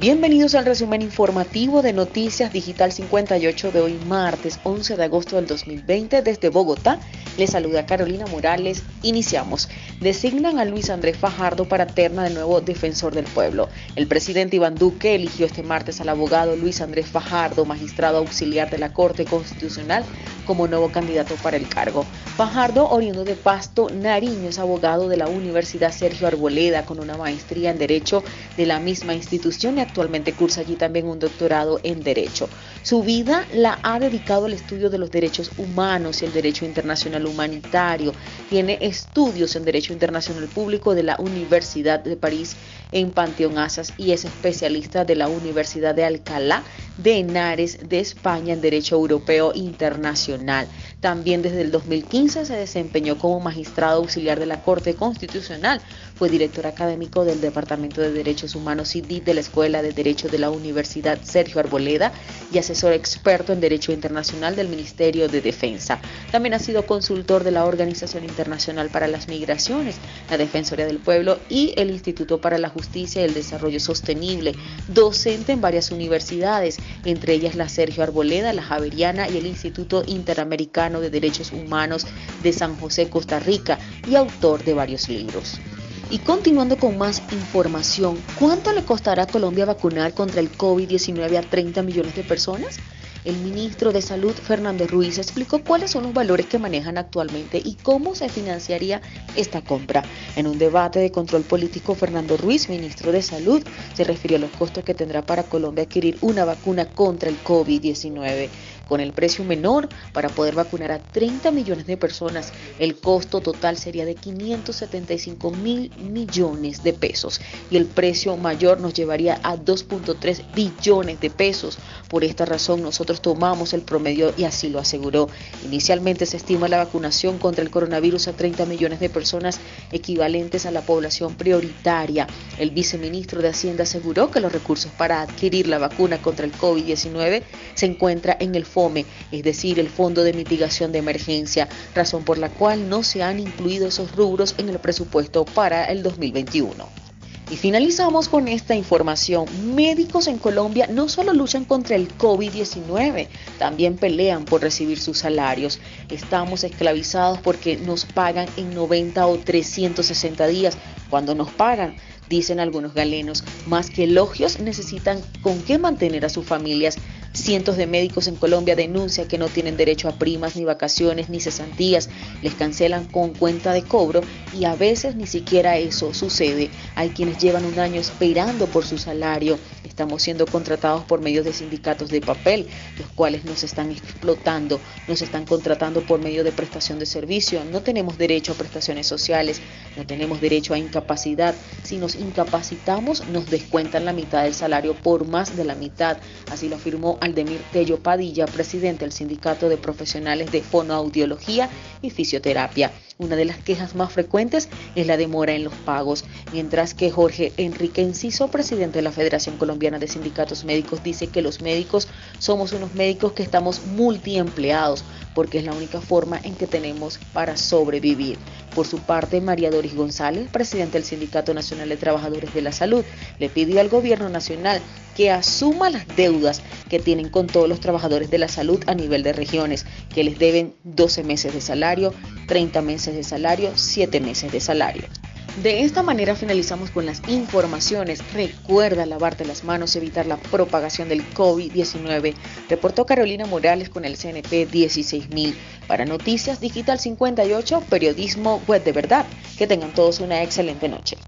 Bienvenidos al resumen informativo de Noticias Digital 58 de hoy martes 11 de agosto del 2020 desde Bogotá. Les saluda Carolina Morales. Iniciamos. Designan a Luis Andrés Fajardo para terna de nuevo defensor del pueblo. El presidente Iván Duque eligió este martes al abogado Luis Andrés Fajardo, magistrado auxiliar de la Corte Constitucional, como nuevo candidato para el cargo. Fajardo, oriundo de Pasto, Nariño, es abogado de la Universidad Sergio Arboleda con una maestría en Derecho de la misma institución y actualmente cursa allí también un doctorado en Derecho. Su vida la ha dedicado al estudio de los derechos humanos y el derecho internacional humanitario. Tiene estudios en Derecho Internacional Público de la Universidad de París en Panteón Asas y es especialista de la Universidad de Alcalá de Henares de España en Derecho Europeo Internacional. También desde el 2015 se desempeñó como magistrado auxiliar de la Corte Constitucional. Fue director académico del Departamento de Derechos Humanos y de la Escuela de Derecho de la Universidad Sergio Arboleda y asesor experto en Derecho Internacional del Ministerio de Defensa. También ha sido consultor de la Organización Internacional para las Migraciones, la Defensoría del Pueblo y el Instituto para la Justicia y el Desarrollo Sostenible. Docente en varias universidades, entre ellas la Sergio Arboleda, la Javeriana y el Instituto Interamericano de Derechos Humanos de San José, Costa Rica, y autor de varios libros. Y continuando con más información, ¿cuánto le costará a Colombia vacunar contra el COVID-19 a 30 millones de personas? El ministro de Salud, Fernando Ruiz, explicó cuáles son los valores que manejan actualmente y cómo se financiaría esta compra. En un debate de control político, Fernando Ruiz, ministro de Salud, se refirió a los costos que tendrá para Colombia adquirir una vacuna contra el COVID-19 con el precio menor para poder vacunar a 30 millones de personas. El costo total sería de 575 mil millones de pesos y el precio mayor nos llevaría a 2.3 billones de pesos. Por esta razón nosotros tomamos el promedio y así lo aseguró. Inicialmente se estima la vacunación contra el coronavirus a 30 millones de personas equivalentes a la población prioritaria. El viceministro de Hacienda aseguró que los recursos para adquirir la vacuna contra el COVID-19 se encuentra en el fondo es decir, el Fondo de Mitigación de Emergencia, razón por la cual no se han incluido esos rubros en el presupuesto para el 2021. Y finalizamos con esta información. Médicos en Colombia no solo luchan contra el COVID-19, también pelean por recibir sus salarios. Estamos esclavizados porque nos pagan en 90 o 360 días. Cuando nos pagan, dicen algunos galenos, más que elogios necesitan con qué mantener a sus familias Cientos de médicos en Colombia denuncian que no tienen derecho a primas, ni vacaciones, ni cesantías. Les cancelan con cuenta de cobro y a veces ni siquiera eso sucede. Hay quienes llevan un año esperando por su salario. Estamos siendo contratados por medios de sindicatos de papel, los cuales nos están explotando, nos están contratando por medio de prestación de servicio. No tenemos derecho a prestaciones sociales, no tenemos derecho a incapacidad. Si nos incapacitamos, nos descuentan la mitad del salario por más de la mitad. Así lo afirmó Aldemir Tello Padilla, presidente del Sindicato de Profesionales de Fonoaudiología y Fisioterapia. Una de las quejas más frecuentes es la demora en los pagos, mientras que Jorge Enrique Enciso, presidente de la Federación Colombiana de Sindicatos Médicos, dice que los médicos somos unos médicos que estamos multiempleados, porque es la única forma en que tenemos para sobrevivir. Por su parte, María Doris González, presidente del Sindicato Nacional de Trabajadores de la Salud, le pidió al gobierno nacional que asuma las deudas que tienen con todos los trabajadores de la salud a nivel de regiones, que les deben 12 meses de salario, 30 meses de salario, 7 meses de salario. De esta manera finalizamos con las informaciones. Recuerda lavarte las manos, evitar la propagación del COVID-19. Reportó Carolina Morales con el CNP 16000. Para Noticias Digital 58, periodismo web de verdad. Que tengan todos una excelente noche.